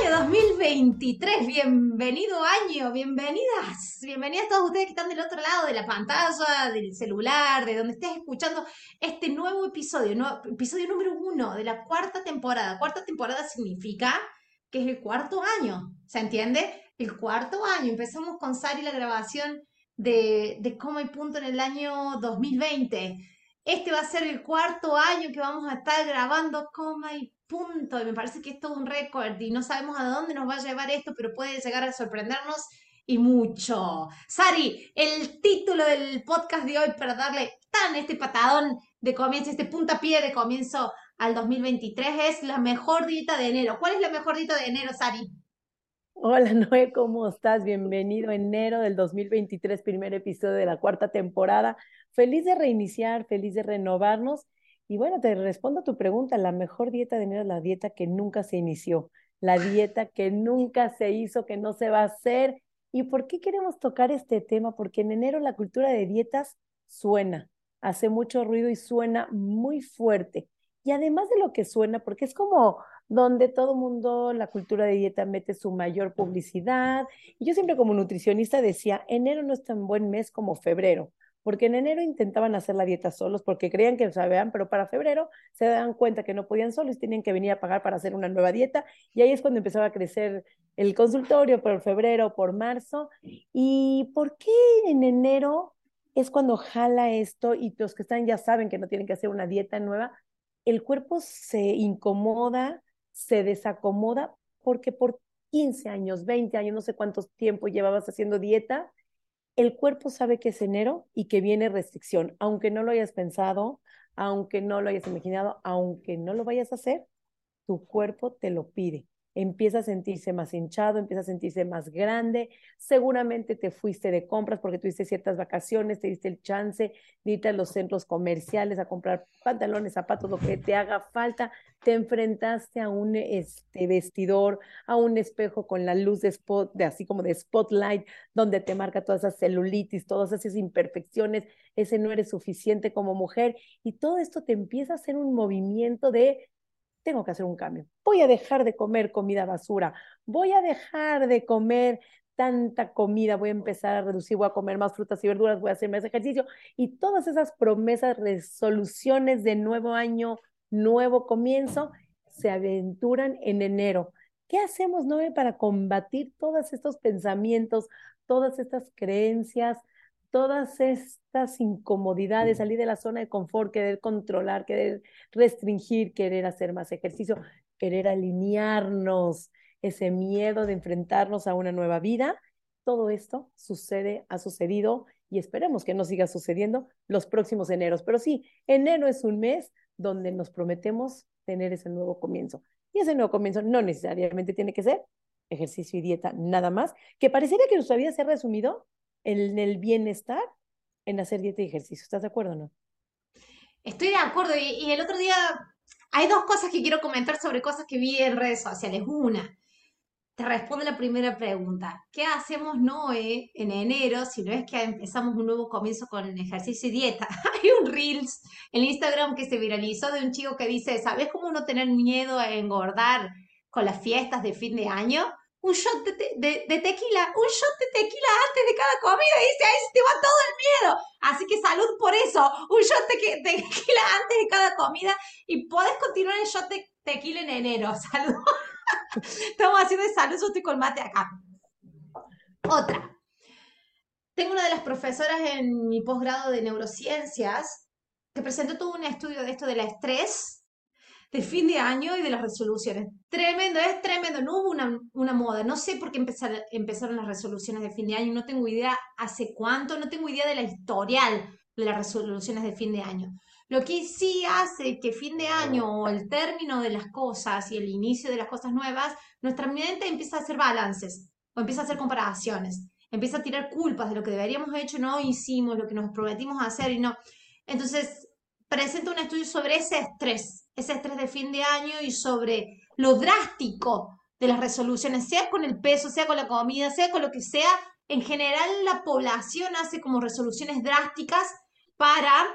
Año 2023, bienvenido año, bienvenidas, bienvenidas todos ustedes que están del otro lado de la pantalla, del celular, de donde estés escuchando este nuevo episodio, episodio número uno de la cuarta temporada. Cuarta temporada significa que es el cuarto año, ¿se entiende? El cuarto año. Empezamos con Sari la grabación de, de Coma y Punto en el año 2020. Este va a ser el cuarto año que vamos a estar grabando Coma y punto. Y me parece que es todo un récord y no sabemos a dónde nos va a llevar esto, pero puede llegar a sorprendernos y mucho. Sari, el título del podcast de hoy para darle tan este patadón de comienzo, este puntapié de comienzo al 2023 es la mejor dieta de enero. ¿Cuál es la mejor dieta de enero, Sari? Hola Noé, ¿cómo estás? Bienvenido enero del 2023, primer episodio de la cuarta temporada. Feliz de reiniciar, feliz de renovarnos y bueno, te respondo a tu pregunta, la mejor dieta de enero es la dieta que nunca se inició, la dieta que nunca se hizo, que no se va a hacer. ¿Y por qué queremos tocar este tema? Porque en enero la cultura de dietas suena, hace mucho ruido y suena muy fuerte. Y además de lo que suena, porque es como donde todo mundo, la cultura de dieta mete su mayor publicidad. Y yo siempre como nutricionista decía, enero no es tan buen mes como febrero porque en enero intentaban hacer la dieta solos porque creían que sabían, pero para febrero se dan cuenta que no podían solos y tenían que venir a pagar para hacer una nueva dieta y ahí es cuando empezaba a crecer el consultorio por febrero, por marzo. ¿Y por qué en enero es cuando jala esto y los que están ya saben que no tienen que hacer una dieta nueva? El cuerpo se incomoda, se desacomoda porque por 15 años, 20 años, no sé cuántos tiempo llevabas haciendo dieta, el cuerpo sabe que es enero y que viene restricción, aunque no lo hayas pensado, aunque no lo hayas imaginado, aunque no lo vayas a hacer, tu cuerpo te lo pide empieza a sentirse más hinchado, empieza a sentirse más grande, seguramente te fuiste de compras porque tuviste ciertas vacaciones, te diste el chance de irte a los centros comerciales a comprar pantalones, zapatos, lo que te haga falta, te enfrentaste a un este, vestidor, a un espejo con la luz de spot, de así como de spotlight, donde te marca todas esas celulitis, todas esas imperfecciones, ese no eres suficiente como mujer, y todo esto te empieza a hacer un movimiento de tengo que hacer un cambio. Voy a dejar de comer comida basura, voy a dejar de comer tanta comida, voy a empezar a reducir, voy a comer más frutas y verduras, voy a hacer más ejercicio y todas esas promesas, resoluciones de nuevo año, nuevo comienzo, se aventuran en enero. ¿Qué hacemos, Noé, para combatir todos estos pensamientos, todas estas creencias, todas estas incomodidades, salir de la zona de confort, querer controlar, querer restringir, querer hacer más ejercicio, querer alinearnos, ese miedo de enfrentarnos a una nueva vida, todo esto sucede, ha sucedido y esperemos que no siga sucediendo los próximos eneros. Pero sí, enero es un mes donde nos prometemos tener ese nuevo comienzo. Y ese nuevo comienzo no necesariamente tiene que ser ejercicio y dieta nada más, que parecería que nuestra vida se ha resumido en el bienestar en hacer dieta y ejercicio. ¿Estás de acuerdo o no? Estoy de acuerdo. Y, el otro día hay dos cosas que quiero comentar sobre cosas que vi en redes sociales. Una, te responde la primera pregunta. ¿Qué hacemos Noé en enero si no es que empezamos un nuevo comienzo con ejercicio y dieta? Hay un Reels en Instagram que se viralizó de un chico que dice, ¿sabes cómo no tener miedo a engordar con las fiestas de fin de año? Un shot de, tequila, un shot de tequila antes de cada comida y dice, ahí se te va todo el miedo. Así que salud por eso, un shot de, tequila antes de cada comida y podés continuar el shot de tequila en enero. Salud. Estamos haciendo de salud, yo estoy con mate acá. Otra. Tengo una de las profesoras en mi posgrado de neurociencias que presentó todo un estudio de esto del estrés de fin de año y de las resoluciones. Tremendo, es tremendo. No hubo una, una moda. No sé por qué empezaron las resoluciones de fin de año. No tengo idea hace cuánto. No tengo idea de la historial de las resoluciones de fin de año. Lo que sí hace que fin de año o el término de las cosas y el inicio de las cosas nuevas, nuestra mente empieza a hacer balances o empieza a hacer comparaciones. empieza a tirar culpas de lo que deberíamos haber hecho, no hicimos, lo que nos prometimos hacer y no. Entonces, presenta un estudio sobre ese estrés, ese estrés de fin de año y sobre lo drástico de las resoluciones, sea con el peso, sea con la comida, sea con lo que sea. En general, la población hace como resoluciones drásticas para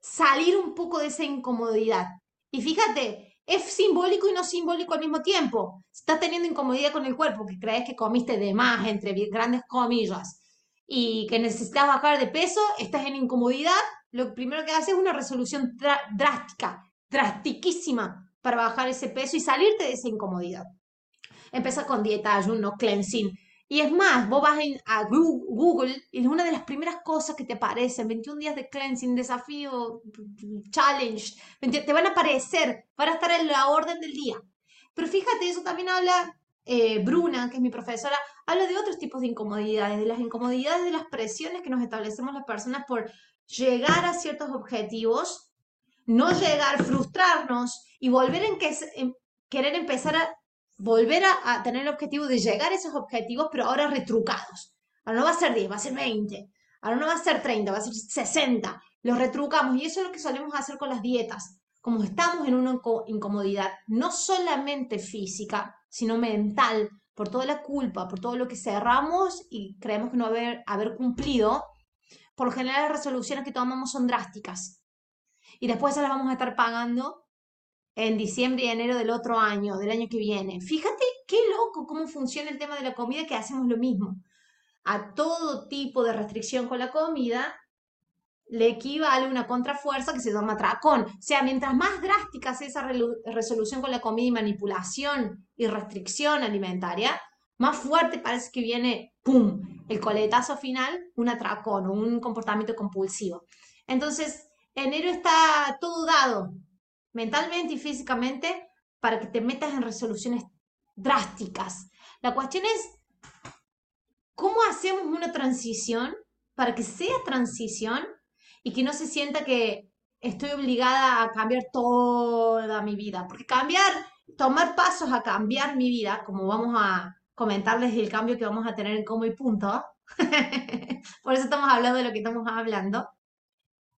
salir un poco de esa incomodidad. Y fíjate, es simbólico y no simbólico al mismo tiempo. Estás teniendo incomodidad con el cuerpo, que crees que comiste de más, entre grandes comillas, y que necesitas bajar de peso, estás en incomodidad, lo primero que haces es una resolución drástica, drastiquísima, para bajar ese peso y salirte de esa incomodidad. Empieza con dieta, ayuno, cleansing, y es más, vos vas a Google y es una de las primeras cosas que te aparecen, 21 días de cleansing, desafío, challenge, te van a aparecer, van a estar en la orden del día. Pero fíjate, eso también habla eh, Bruna, que es mi profesora, habla de otros tipos de incomodidades, de las incomodidades, de las presiones que nos establecemos las personas por llegar a ciertos objetivos, no llegar, frustrarnos y volver en que, en querer empezar a volver a, tener el objetivo de llegar a esos objetivos, pero ahora retrucados. Ahora no va a ser 10, va a ser 20. Ahora no va a ser 30, va a ser 60. Los retrucamos y eso es lo que solemos hacer con las dietas. Como estamos en una incomodidad no solamente física, sino mental, por toda la culpa, por todo lo que cerramos y creemos que no haber, cumplido, por general las resoluciones que tomamos son drásticas. Y después se las vamos a estar pagando en diciembre y enero del otro año, del año que viene. Fíjate qué loco cómo funciona el tema de la comida, que hacemos lo mismo. A todo tipo de restricción con la comida le equivale una contrafuerza que se llama tracón. O sea, mientras más drástica sea esa resolución con la comida y manipulación y restricción alimentaria, más fuerte parece que viene, ¡pum!, el coletazo final, un atracón un comportamiento compulsivo. Entonces, enero está todo dado mentalmente y físicamente para que te metas en resoluciones drásticas. La cuestión es, ¿cómo hacemos una transición para que sea transición y que no se sienta que estoy obligada a cambiar toda mi vida? Porque cambiar, tomar pasos a cambiar mi vida, como vamos a comentarles el cambio que vamos a tener en cómo y punto, por eso estamos hablando de lo que estamos hablando,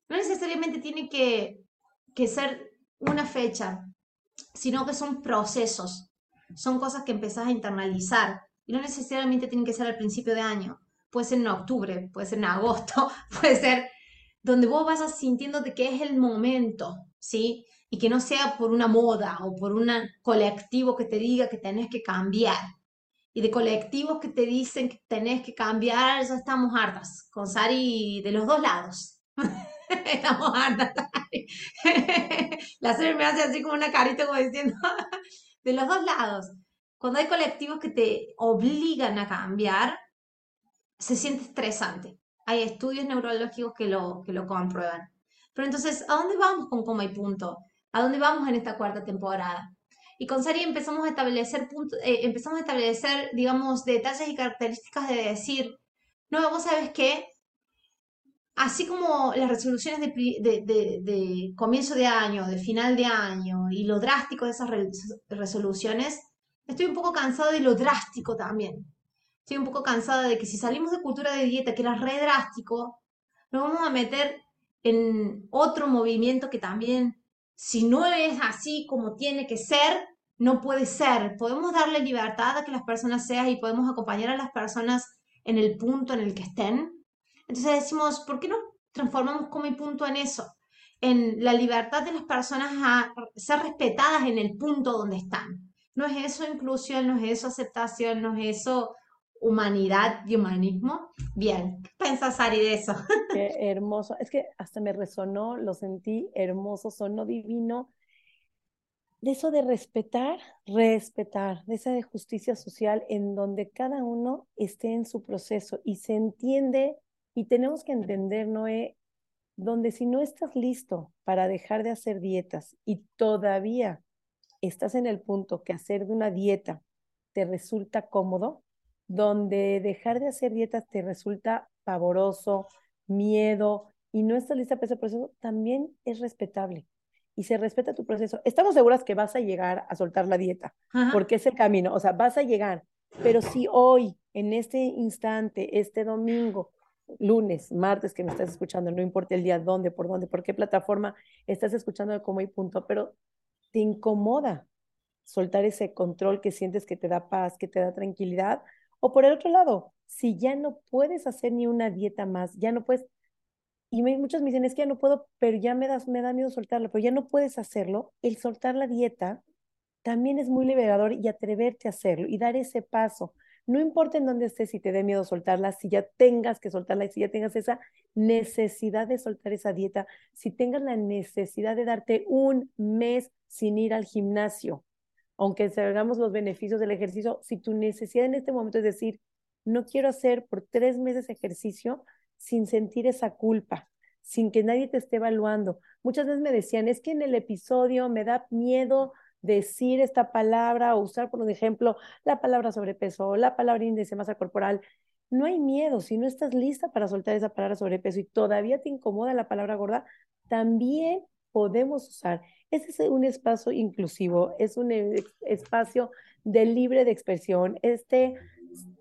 no necesariamente tiene que, ser una fecha, sino que son procesos, son cosas que empezás a internalizar y no necesariamente tienen que ser al principio de año, puede ser en octubre, puede ser en agosto, puede ser donde vos vas sintiendo de que es el momento, ¿sí? Y que no sea por una moda o por un colectivo que te diga que tenés que cambiar. Y de colectivos que te dicen que tenés que cambiar, ya estamos hartas, con Sari de los dos lados. estamos hartas. la serie me hace así como una carita como diciendo, de los dos lados. Cuando hay colectivos que te obligan a cambiar, se siente estresante. Hay estudios neurológicos que lo, que lo comprueban. Pero entonces, ¿a dónde vamos con Coma y Punto? ¿A dónde vamos en esta cuarta temporada? Y con Sari empezamos a establecer, eh, empezamos a establecer, digamos, detalles y características de decir, no, vos sabes qué, así como las resoluciones de, comienzo de año, de final de año y lo drástico de esas resoluciones, estoy un poco cansada de lo drástico también. Estoy un poco cansada de que si salimos de cultura de dieta, que era re drástico, nos vamos a meter en otro movimiento que también, si no es así como tiene que ser, no puede ser. Podemos darle libertad a que las personas sean y podemos acompañar a las personas en el punto en el que estén, entonces decimos, ¿por qué no transformamos como y punto en eso? En la libertad de las personas a ser respetadas en el punto donde están. No es eso inclusión, no es eso aceptación, no es eso humanidad y humanismo. Bien, ¿qué piensas, Ari, de eso? Qué hermoso. Es que hasta me resonó, lo sentí hermoso, sonó divino. De eso de respetar, respetar, de esa de justicia social en donde cada uno esté en su proceso y se entiende y tenemos que entender, Noé, donde si no estás listo para dejar de hacer dietas y todavía estás en el punto que hacer de una dieta te resulta cómodo, donde dejar de hacer dietas te resulta pavoroso, miedo y no estás lista para ese proceso, también es respetable y se respeta tu proceso. Estamos seguras que vas a llegar a soltar la dieta, porque es el camino, o sea, vas a llegar, pero si hoy en este instante, este domingo, lunes, martes que me estás escuchando, no importa el día, dónde, por dónde, por qué plataforma estás escuchando de cómo y punto, pero te incomoda soltar ese control que sientes que te da paz, que te da tranquilidad. O por el otro lado, si ya no puedes hacer ni una dieta más, ya no puedes, y muchos me dicen, es que ya no puedo, pero ya me, das, me da miedo soltarlo, pero ya no puedes hacerlo, el soltar la dieta también es muy liberador y atreverte a hacerlo y dar ese paso. No importa en dónde estés, si te dé miedo soltarla, si ya tengas que soltarla, si ya tengas esa necesidad de soltar esa dieta, si tengas la necesidad de darte un mes sin ir al gimnasio, aunque hagamos los beneficios del ejercicio, si tu necesidad en este momento es decir, no quiero hacer por tres meses ejercicio sin sentir esa culpa, sin que nadie te esté evaluando. Muchas veces me decían, es que en el episodio me da miedo decir esta palabra o usar, por ejemplo, la palabra sobrepeso o la palabra índice de masa corporal. No hay miedo, si no estás lista para soltar esa palabra sobrepeso y todavía te incomoda la palabra gorda, también podemos usar. Ese es un espacio inclusivo, es un espacio de libre de expresión. Este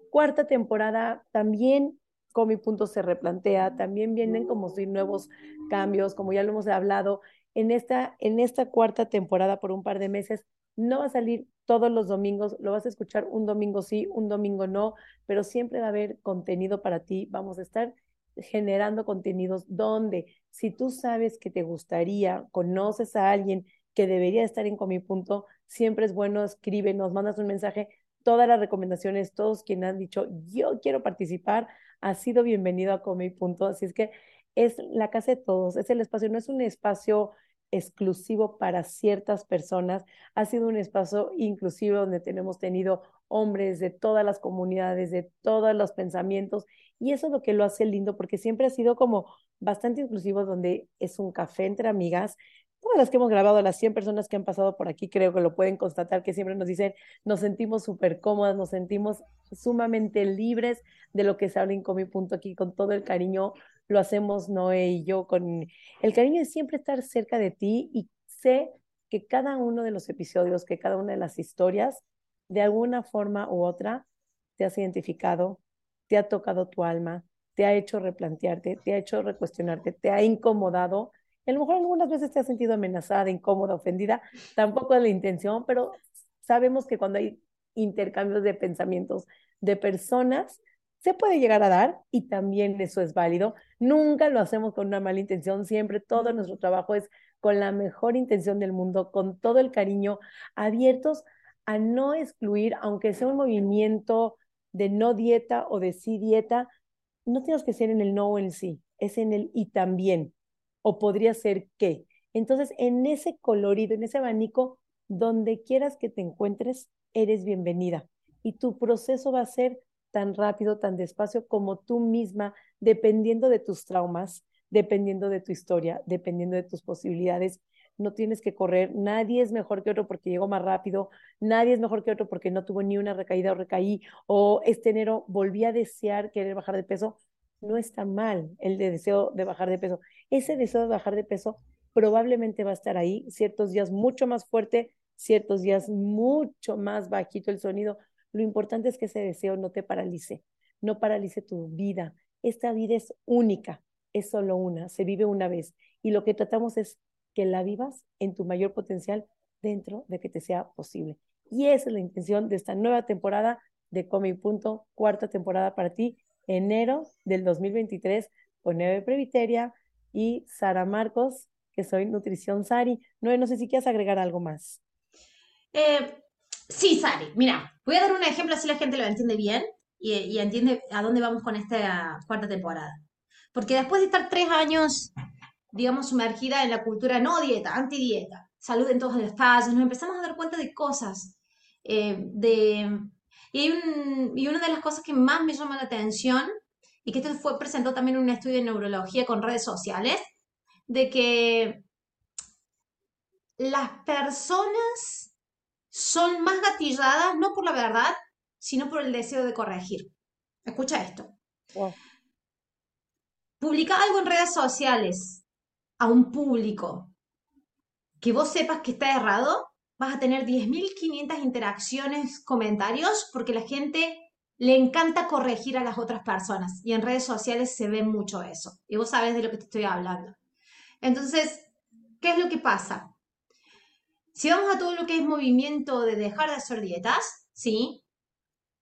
cuarta temporada también con mi punto se replantea, también vienen como si nuevos cambios, como ya lo hemos hablado, en esta, en esta cuarta temporada por un par de meses. No va a salir todos los domingos, lo vas a escuchar un domingo sí, un domingo no, pero siempre va a haber contenido para ti. Vamos a estar generando contenidos donde si tú sabes que te gustaría, conoces a alguien que debería estar en Comi Punto, siempre es bueno, escríbenos, mandas un mensaje. Todas las recomendaciones, todos quienes han dicho yo quiero participar, ha sido bienvenido a Comi Punto. Así es que es la casa de todos, es el espacio, no es un espacio exclusivo para ciertas personas. Ha sido un espacio inclusivo donde tenemos tenido hombres de todas las comunidades, de todos los pensamientos, y eso es lo que lo hace lindo, porque siempre ha sido como bastante inclusivo, donde es un café entre amigas. Todas las que hemos grabado, las 100 personas que han pasado por aquí, creo que lo pueden constatar, que siempre nos dicen, nos sentimos súper cómodas, nos sentimos sumamente libres de lo que se habla en Comi aquí, con todo el cariño lo hacemos Noé y yo con el cariño de siempre estar cerca de ti y sé que cada uno de los episodios, que cada una de las historias, de alguna forma u otra, te has identificado, te ha tocado tu alma, te ha hecho replantearte, te ha hecho recuestionarte, te ha incomodado. A lo mejor algunas veces te has sentido amenazada, incómoda, ofendida. Tampoco es la intención, pero sabemos que cuando hay intercambios de pensamientos de personas, se puede llegar a dar y también eso es válido. Nunca lo hacemos con una mala intención, siempre todo nuestro trabajo es con la mejor intención del mundo, con todo el cariño, abiertos a no excluir, aunque sea un movimiento de no dieta o de sí dieta, no tienes que ser en el no o en el sí, es en el y también, o podría ser que. Entonces, en ese colorido, en ese abanico, donde quieras que te encuentres, eres bienvenida. Y tu proceso va a ser tan rápido, tan despacio como tú misma, dependiendo de tus traumas, dependiendo de tu historia, dependiendo de tus posibilidades. No tienes que correr, nadie es mejor que otro porque llegó más rápido, nadie es mejor que otro porque no tuvo ni una recaída o recaí, o este enero volví a desear querer bajar de peso. No está mal el deseo de bajar de peso. Ese deseo de bajar de peso probablemente va a estar ahí, ciertos días mucho más fuerte, ciertos días mucho más bajito el sonido, lo importante es que ese deseo no te paralice, no paralice tu vida. Esta vida es única, es solo una, se vive una vez. Y lo que tratamos es que la vivas en tu mayor potencial dentro de que te sea posible. Y esa es la intención de esta nueva temporada de Come Punto, cuarta temporada para ti, enero del 2023, con Neve Previteria y Sara Marcos, que soy Nutrición Sari. No, no sé si quieres agregar algo más. Eh, Sí, Sari, mira, voy a dar un ejemplo así la gente lo entiende bien y, entiende a dónde vamos con esta cuarta temporada. Porque después de estar tres años, digamos, sumergida en la cultura no dieta, anti-dieta, salud en todos los espacios, nos empezamos a dar cuenta de cosas. Eh, de, y, y una de las cosas que más me llama la atención, y que esto fue presentado también en un estudio de neurología con redes sociales, de que las personas son más gatilladas no por la verdad, sino por el deseo de corregir. Escucha esto. Publica algo en redes sociales a un público que vos sepas que está errado, vas a tener 10.500 interacciones, comentarios, porque la gente le encanta corregir a las otras personas y en redes sociales se ve mucho eso. Y vos sabes de lo que te estoy hablando. Entonces, ¿qué es lo que pasa? Si vamos a todo lo que es movimiento de dejar de hacer dietas, ¿sí?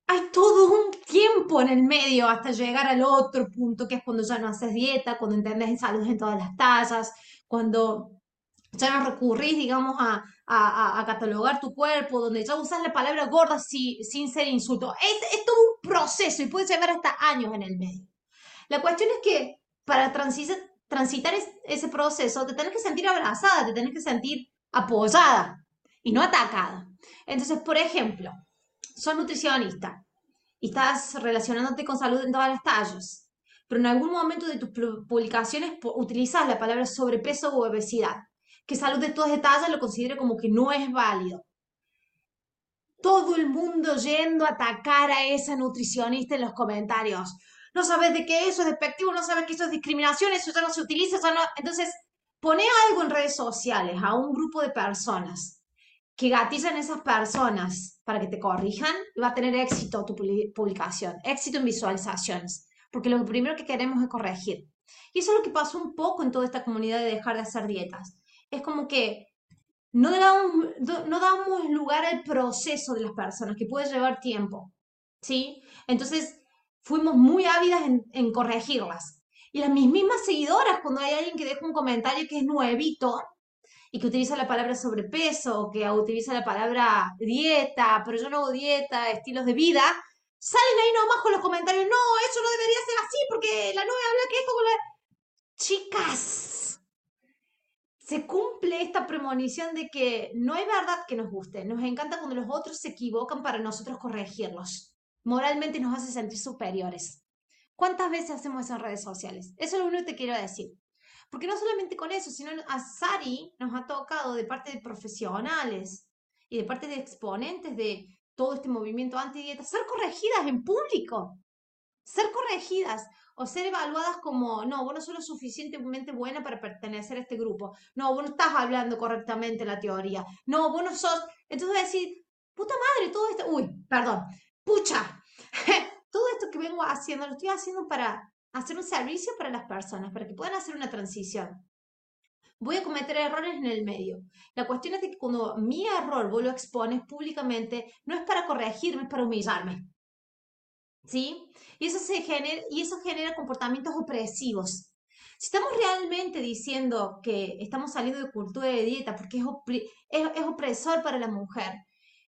Hay todo un tiempo en el medio hasta llegar al otro punto, que es cuando ya no haces dieta, cuando entendés en salud en todas las tallas, cuando ya no recurrís, digamos, a, catalogar tu cuerpo, donde ya usas la palabra gorda sin ser insulto. Es, es, todo un proceso y puede llevar hasta años en el medio. La cuestión es que para transitar, transitar ese proceso te tenés que sentir abrazada, te tenés que sentir apoyada y no atacada. Entonces, por ejemplo, sos nutricionista y estás relacionándote con salud en todas las tallas, pero en algún momento de tus publicaciones utilizas la palabra sobrepeso u obesidad que salud de todas detalles lo considere como que no es válido. Todo el mundo yendo a atacar a esa nutricionista en los comentarios. No sabes de qué eso es despectivo, no sabes que eso es discriminación, eso ya no se utiliza, no... Entonces, pone algo en redes sociales a un grupo de personas que gatizan esas personas para que te corrijan, va a tener éxito tu publicación, éxito en visualizaciones, porque lo primero que queremos es corregir. Y eso es lo que pasó un poco en toda esta comunidad de dejar de hacer dietas es como que no damos, no damos lugar al proceso de las personas, que puede llevar tiempo, ¿sí? Entonces, fuimos muy ávidas en, corregirlas. Y las mismas seguidoras, cuando hay alguien que deja un comentario que es nuevito y que utiliza la palabra sobrepeso, o que utiliza la palabra dieta, pero yo no hago dieta, estilos de vida, salen ahí nomás con los comentarios, no, eso no debería ser así porque la novia habla que es como la... Chicas, se cumple esta premonición de que no hay verdad que nos guste. Nos encanta cuando los otros se equivocan para nosotros corregirlos. Moralmente nos hace sentir superiores. ¿Cuántas veces hacemos eso en redes sociales? Eso es lo único que te quiero decir. Porque no solamente con eso, sino a Sari nos ha tocado de parte de profesionales y de parte de exponentes de todo este movimiento anti-dieta ser corregidas en público. Ser corregidas o ser evaluadas como, no, vos no sos lo suficientemente buena para pertenecer a este grupo, no, vos no estás hablando correctamente la teoría, no, vos no sos, entonces decir, puta madre, todo esto, uy, perdón, pucha, esto que vengo haciendo, lo estoy haciendo para hacer un servicio para las personas, para que puedan hacer una transición. Voy a cometer errores en el medio. La cuestión es que cuando mi error vos lo expones públicamente, no es para corregirme, es para humillarme. ¿sí? Y eso, se genera, y eso genera comportamientos opresivos. Si estamos realmente diciendo que estamos saliendo de cultura de dieta porque es, es, opresor para la mujer,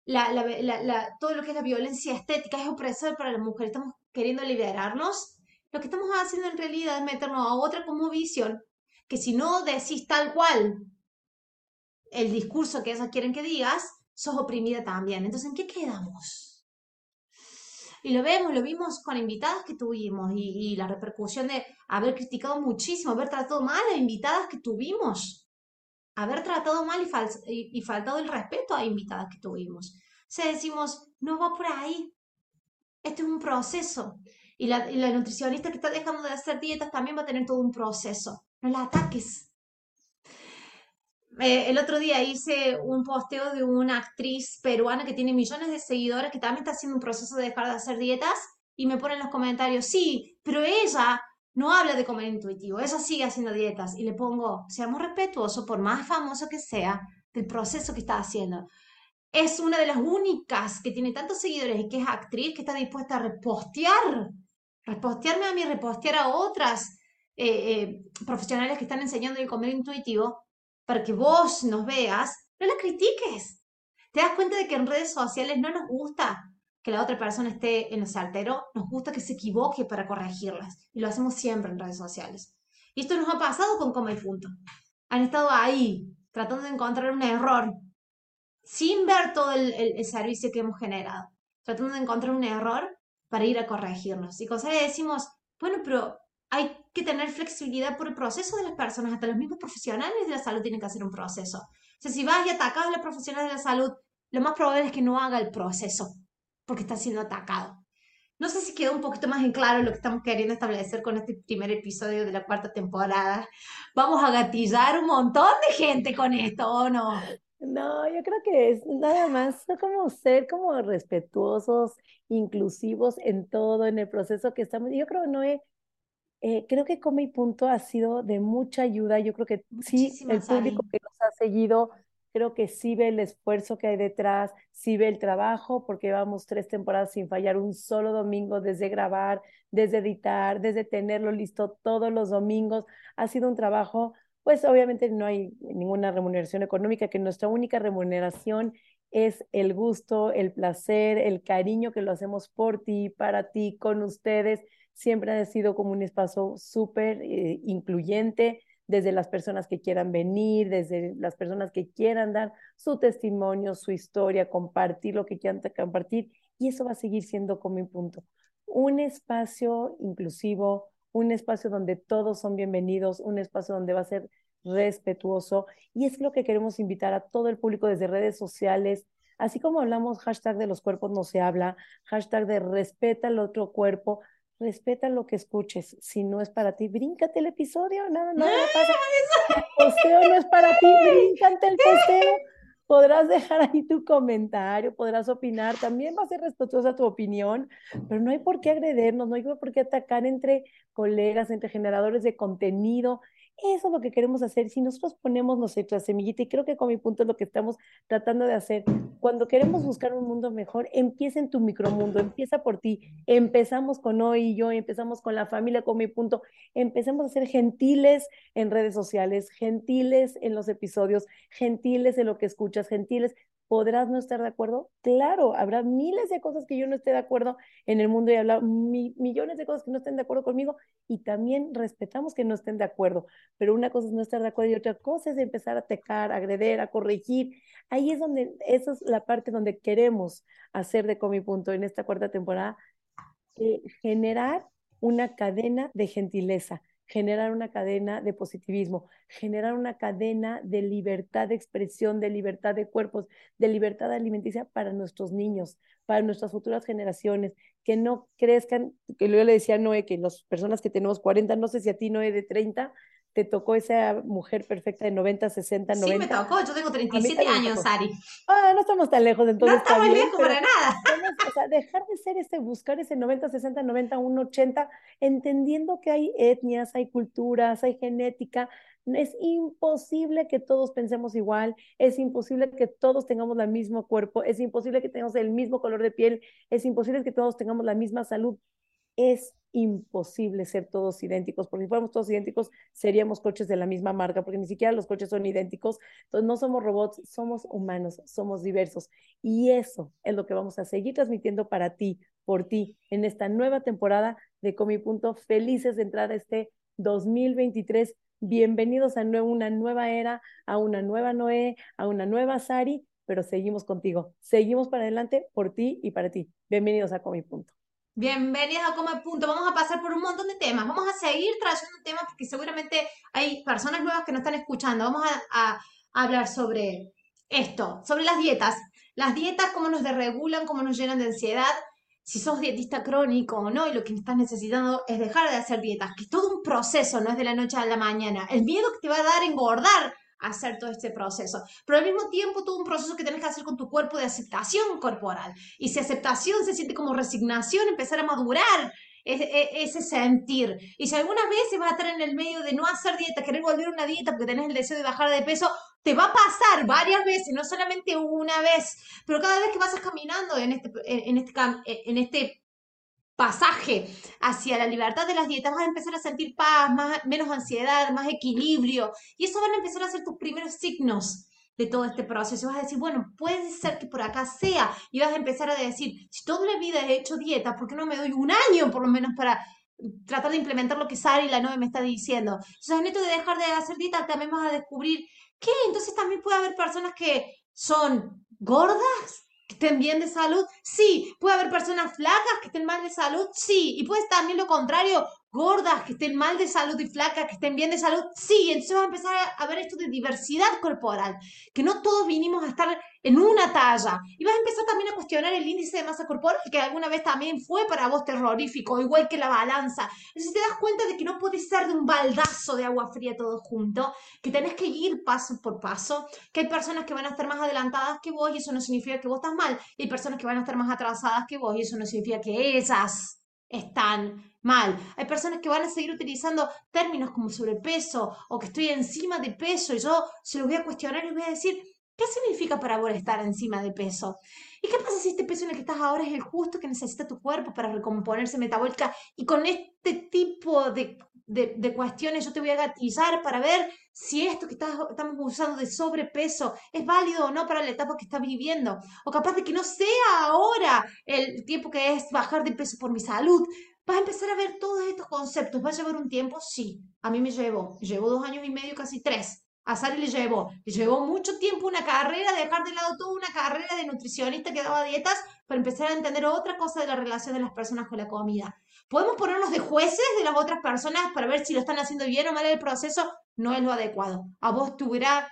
la, la, todo lo que es la violencia estética es opresor para la mujer, estamos queriendo liberarnos, lo que estamos haciendo en realidad es meternos a otra como visión, que si no decís tal cual el discurso que ellas quieren que digas, sos oprimida también. Entonces, ¿en qué quedamos? Y lo vemos, lo vimos con invitadas que tuvimos y, la repercusión de haber criticado muchísimo, haber tratado mal a invitadas que tuvimos, haber tratado mal y, faltado el respeto a invitadas que tuvimos. O sea, decimos, no va por ahí. Este es un proceso. Y la, y la nutricionista que está dejando de hacer dietas también va a tener todo un proceso. No la ataques. Eh, el otro día hice un posteo de una actriz peruana que tiene millones de seguidores que también está haciendo un proceso de dejar de hacer dietas y me pone en los comentarios, sí, pero ella no habla de comer intuitivo, ella sigue haciendo dietas y le pongo, seamos respetuosos, por más famoso que sea, del proceso que está haciendo. Es una de las únicas que tiene tantos seguidores y que es actriz que está dispuesta a repostear, repostearme a mí, repostear a otras eh, eh, profesionales que están enseñando el comer intuitivo para que vos nos veas, no la critiques. Te das cuenta de que en redes sociales no nos gusta que la otra persona esté en el saltero, nos gusta que se equivoque para corregirlas. Y lo hacemos siempre en redes sociales. Y esto nos ha pasado con Coma y Punto. Han estado ahí, tratando de encontrar un error, sin ver todo el, servicio que hemos generado, tratando de encontrar un error para ir a corregirnos. Y con decimos, bueno, pero hay que tener flexibilidad por el proceso de las personas, hasta los mismos profesionales de la salud tienen que hacer un proceso. O sea, si vas y atacas a los profesionales de la salud, lo más probable es que no haga el proceso, porque está siendo atacado. No sé si quedó un poquito más en claro lo que estamos queriendo establecer con este primer episodio de la cuarta temporada. Vamos a gatillar un montón de gente con esto, ¿o no? No, yo creo que es nada más como ser como respetuosos, inclusivos en todo, en el proceso que estamos. Yo creo, Noé, eh, creo que Come y Punto ha sido de mucha ayuda. Yo creo que sí, el público que nos ha seguido, creo que sí ve el esfuerzo que hay detrás, sí ve el trabajo, porque llevamos tres temporadas sin fallar un solo domingo, desde grabar, desde editar, desde tenerlo listo todos los domingos. Ha sido un trabajo, pues obviamente no hay ninguna remuneración económica, que nuestra única remuneración es el gusto, el placer, el cariño que lo hacemos por ti, para ti, con ustedes siempre ha sido como un espacio súper eh, incluyente, desde las personas que quieran venir, desde las personas que quieran dar su testimonio, su historia, compartir lo que quieran compartir, y eso va a seguir siendo como mi punto. Un espacio inclusivo, un espacio donde todos son bienvenidos, un espacio donde va a ser respetuoso, y es lo que queremos invitar a todo el público desde redes sociales, así como hablamos hashtag de los cuerpos no se habla, hashtag de respeta el otro cuerpo, respeta lo que escuches. Si no es para ti, bríncate el episodio, nada, nada pasa. El posteo no es para ti, bríncate el posteo. Podrás dejar ahí tu comentario, podrás opinar, también va a ser respetuosa tu opinión, pero no hay por qué agredernos, no hay por qué atacar entre colegas, entre generadores de contenido. Eso es lo que queremos hacer. Si nosotros ponemos nuestra semillita, y creo que con mi punto es lo que estamos tratando de hacer, cuando queremos buscar un mundo mejor, empieza en tu micromundo, empieza por ti. Empezamos con hoy y yo, empezamos con la familia, con mi punto. Empecemos a ser gentiles en redes sociales, gentiles en los episodios, gentiles en lo que escuchas, gentiles. ¿Podrás no estar de acuerdo? Claro, habrá miles de cosas que yo no esté de acuerdo en el mundo y habrá mi, millones de cosas que no estén de acuerdo conmigo y también respetamos que no estén de acuerdo, pero una cosa es no estar de acuerdo y otra cosa es empezar a atacar, a agreder, a corregir. Ahí es donde, esa es la parte donde queremos hacer de Comi Punto en esta cuarta temporada, eh, generar una cadena de gentileza, generar una cadena de positivismo, generar una cadena de libertad de expresión, de libertad de cuerpos, de libertad alimenticia para nuestros niños, para nuestras futuras generaciones, que no crezcan, que yo le decía a Noé, que las personas que tenemos 40, no sé si a ti Noé de 30, te tocó esa mujer perfecta de 90, 60, Sí, me 90. tocó, yo tengo A mí 37 también me años. Ari. Ah, no estamos tan lejos, No entonces está estamos lejos para nada. o sea, dejar de ser ese, buscar ese 90, 60, 90, 1, 80, entendiendo que hay etnias, hay culturas, hay genética. Es imposible que todos pensemos igual, es imposible que todos tengamos el mismo cuerpo, es imposible que tengamos el mismo color de piel, es imposible que todos tengamos la misma salud. Es imposible ser todos idénticos, porque si fuéramos todos idénticos, seríamos coches de la misma marca, porque ni siquiera los coches son idénticos. Entonces, no somos robots, somos humanos, somos diversos. Y eso es lo que vamos a seguir transmitiendo para ti, por ti, en esta nueva temporada de Comi Punto. Felices de entrar este 2023. Bienvenidos a una nueva era, a una nueva Noé, a una nueva Sari, pero seguimos contigo. Seguimos para adelante por ti y para ti. Bienvenidos a Comi Punto. Bienvenidos a Come Punto. Vamos a pasar por un montón de temas. Vamos a seguir trayendo temas porque seguramente hay personas nuevas que nos están escuchando. Vamos a, a hablar sobre esto, sobre las dietas. Las dietas, cómo nos desregulan, cómo nos llenan de ansiedad. Si sos dietista crónico o no, y lo que estás necesitando es dejar de hacer dietas, que es todo un proceso, no es de la noche a la mañana. El miedo que te va a dar engordar hacer todo este proceso. Pero al mismo tiempo todo un proceso que tienes que hacer con tu cuerpo de aceptación corporal. Y si aceptación se siente como resignación, empezar a madurar ese, ese sentir. Y si algunas veces vas a estar en el medio de no hacer dieta, querer volver a una dieta porque tenés el deseo de bajar de peso, te va a pasar varias veces, no solamente una vez, pero cada vez que vas caminando en este, en este, en este pasaje hacia la libertad de las dietas, vas a empezar a sentir paz, más, menos ansiedad, más equilibrio, y eso van a empezar a ser tus primeros signos de todo este proceso. Vas a decir, bueno, puede ser que por acá sea, y vas a empezar a decir, si toda la vida he hecho dieta, ¿por qué no me doy un año por lo menos para tratar de implementar lo que Sara y la novia me está diciendo? Entonces, en esto de dejar de hacer dieta, también vas a descubrir que entonces también puede haber personas que son gordas, estén bien de salud, sí. Puede haber personas flacas que estén mal de salud, sí. Y puede también lo contrario, gordas que estén mal de salud y flacas que estén bien de salud, sí. Entonces va a empezar a ver esto de diversidad corporal, que no todos vinimos a estar en una talla. Y vas a empezar también a cuestionar el índice de masa corporal, que alguna vez también fue para vos terrorífico, igual que la balanza. Entonces te das cuenta de que no puede ser de un baldazo de agua fría todo junto, que tenés que ir paso por paso, que hay personas que van a estar más adelantadas que vos y eso no significa que vos estás mal, y hay personas que van a estar más atrasadas que vos y eso no significa que ellas están mal. Hay personas que van a seguir utilizando términos como sobrepeso o que estoy encima de peso y yo se lo voy a cuestionar y voy a decir, ¿qué significa para vos estar encima de peso? ¿Y qué pasa si este peso en el que estás ahora es el justo que necesita tu cuerpo para recomponerse metabólica? Y con este tipo de, de, cuestiones yo te voy a gatizar para ver si esto que estamos usando de sobrepeso es válido o no para la etapa que estás viviendo. O capaz de que no sea ahora el tiempo que es bajar de peso por mi salud, vas a empezar a ver todos estos conceptos. ¿Va a llevar un tiempo? Sí. A mí me llevó. Llevo dos años y medio, casi tres. A Sari le llevó. Le llevó mucho tiempo una carrera, dejar de lado toda una carrera de nutricionista que daba dietas para empezar a entender otra cosa de la relación de las personas con la comida. ¿Podemos ponernos de jueces de las otras personas para ver si lo están haciendo bien o mal el proceso? No es lo adecuado. A vos te hubiera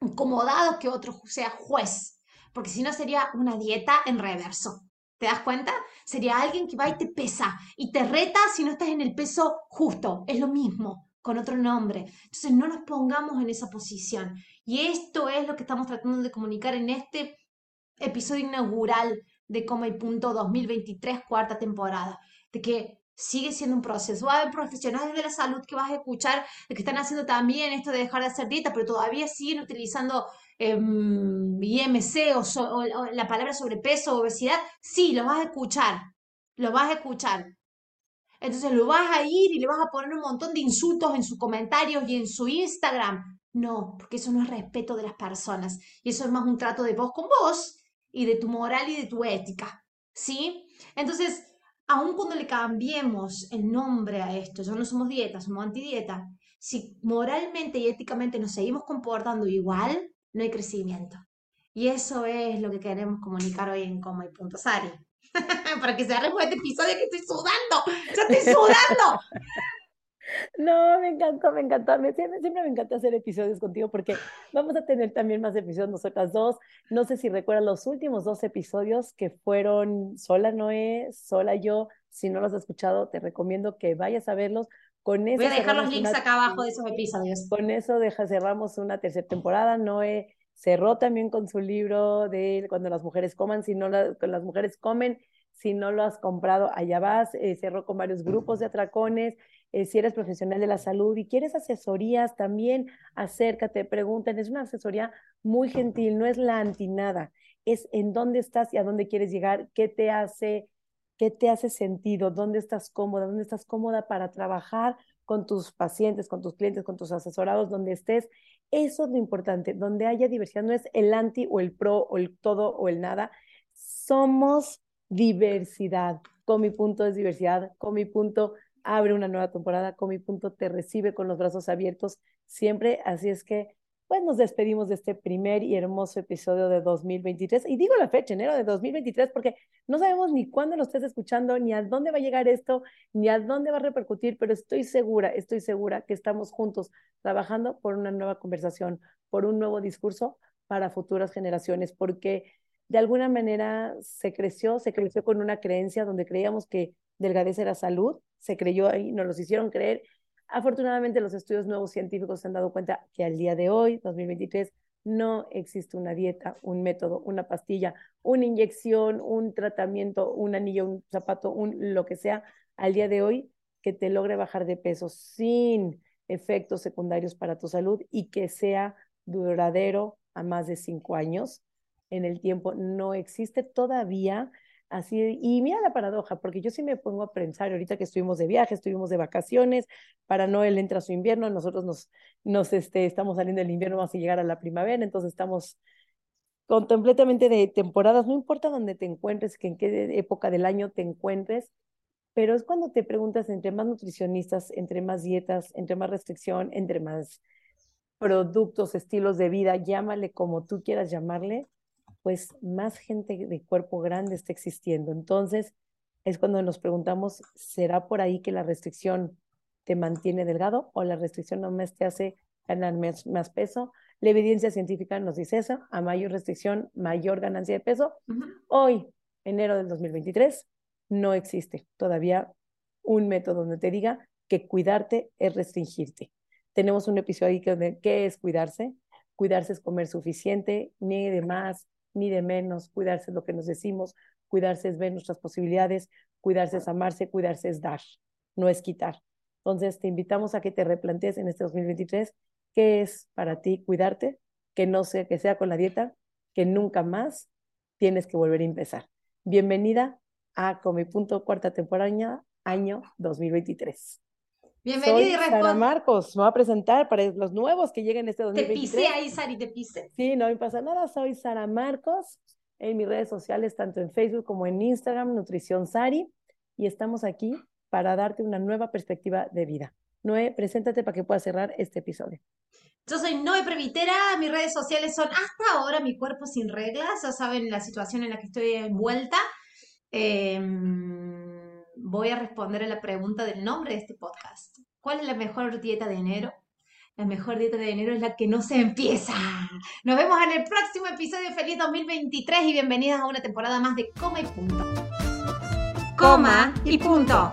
incomodado que otro sea juez, porque si no sería una dieta en reverso. ¿Te das cuenta? Sería alguien que va y te pesa y te reta si no estás en el peso justo. Es lo mismo, con otro nombre. Entonces no nos pongamos en esa posición. Y esto es lo que estamos tratando de comunicar en este episodio inaugural de Coma y Punto 2023, cuarta temporada. De que sigue siendo un proceso. Va profesionales de la salud que vas a escuchar que están haciendo también esto de dejar de hacer dieta, pero todavía siguen utilizando IMC o, la palabra sobrepeso o obesidad, sí, lo vas a escuchar, lo vas a escuchar. Entonces lo vas a ir y le vas a poner un montón de insultos en sus comentarios y en su Instagram. No, porque eso no es respeto de las personas. Y eso es más un trato de vos con vos y de tu moral y de tu ética. ¿Sí? Entonces, aun cuando le cambiemos el nombre a esto, ya no somos dieta, somos antidieta, si moralmente y éticamente nos seguimos comportando igual, no hay crecimiento. Y eso es lo que queremos comunicar hoy en Como y Punto Sari. Para que se arregle este episodio que estoy sudando. ¡Ya estoy sudando! No, me encantó, me encantó. siempre, siempre, me encanta hacer episodios contigo porque vamos a tener también más episodios nosotras dos. No sé si recuerdas los últimos dos episodios que fueron sola Noé, sola yo. Si no los has escuchado, te recomiendo que vayas a verlos Voy a dejar los links acá abajo de esos episodios. Con eso deja, cerramos una tercera temporada. Noé cerró también con su libro de Cuando las mujeres coman, si no las mujeres comen, si no lo has comprado, allá vas. Eh, cerró con varios grupos de atracones. Eh, si eres profesional de la salud y quieres asesorías, también acércate, pregunten. Es una asesoría muy gentil, no es la antinada, es en dónde estás y a dónde quieres llegar, qué te hace qué te hace sentido, dónde estás cómoda, dónde estás cómoda para trabajar con tus pacientes, con tus clientes, con tus asesorados, donde estés. Eso es lo importante, donde haya diversidad, no es el anti o el pro o el todo o el nada. Somos diversidad. Con mi punto es diversidad, con mi punto abre una nueva temporada, con mi punto te recibe con los brazos abiertos siempre. Así es que pues nos despedimos de este primer y hermoso episodio de 2023. Y digo la fecha, enero de 2023, porque no sabemos ni cuándo lo estés escuchando, ni a dónde va a llegar esto, ni a dónde va a repercutir, pero estoy segura, estoy segura que estamos juntos trabajando por una nueva conversación, por un nuevo discurso para futuras generaciones, porque de alguna manera se creció, se creció con una creencia donde creíamos que delgadez era salud, se creyó ahí, nos los hicieron creer Afortunadamente, los estudios nuevos científicos se han dado cuenta que al día de hoy, 2023, no existe una dieta, un método, una pastilla, una inyección, un tratamiento, un anillo, un zapato, un lo que sea, al día de hoy que te logre bajar de peso sin efectos secundarios para tu salud y que sea duradero a más de cinco años en el tiempo. No existe todavía Así, y mira la paradoja, porque yo sí me pongo a pensar, ahorita que estuvimos de viaje, estuvimos de vacaciones, para Noel entra su invierno, nosotros nos, nos este, estamos saliendo del invierno, vamos a llegar a la primavera, entonces estamos completamente de temporadas, no importa dónde te encuentres, que en qué época del año te encuentres, pero es cuando te preguntas entre más nutricionistas, entre más dietas, entre más restricción, entre más productos, estilos de vida, llámale como tú quieras llamarle, pues más gente de cuerpo grande está existiendo. Entonces, es cuando nos preguntamos, ¿será por ahí que la restricción te mantiene delgado o la restricción no te hace ganar más, peso? La evidencia científica nos dice eso, a mayor restricción, mayor ganancia de peso. Hoy, enero del 2023, no existe todavía un método donde te diga que cuidarte es restringirte. Tenemos un episodio ahí que qué es cuidarse. Cuidarse es comer suficiente, ni de más, ni de menos. Cuidarse es lo que nos decimos. Cuidarse es ver nuestras posibilidades. Cuidarse es amarse. Cuidarse es dar, no es quitar. Entonces, te invitamos a que te replantees en este 2023 qué es para ti cuidarte, que no sea que sea con la dieta, que nunca más tienes que volver a empezar. Bienvenida a Come Punto cuarta temporada, año 2023. Bienvenida Soy y Sara responde. Marcos, me voy a presentar para los nuevos que lleguen este Te 2023. pisé ahí, Sari, te pisé. Sí, no me pasa nada, soy Sara Marcos en mis redes sociales, tanto en Facebook como en Instagram, Nutrición Sari, y estamos aquí para darte una nueva perspectiva de vida. Noé, preséntate para que puedas cerrar este episodio. Yo soy Noe Previtera, mis redes sociales son hasta ahora mi cuerpo sin reglas, ya saben la situación en la que estoy envuelta. Eh, voy a responder a la pregunta del nombre de este podcast. ¿Cuál es la mejor dieta de enero? La mejor dieta de enero es la que no se empieza. Nos vemos en el próximo episodio. Feliz 2023 y bienvenidas a una temporada más de Coma y Punto. Coma y Punto.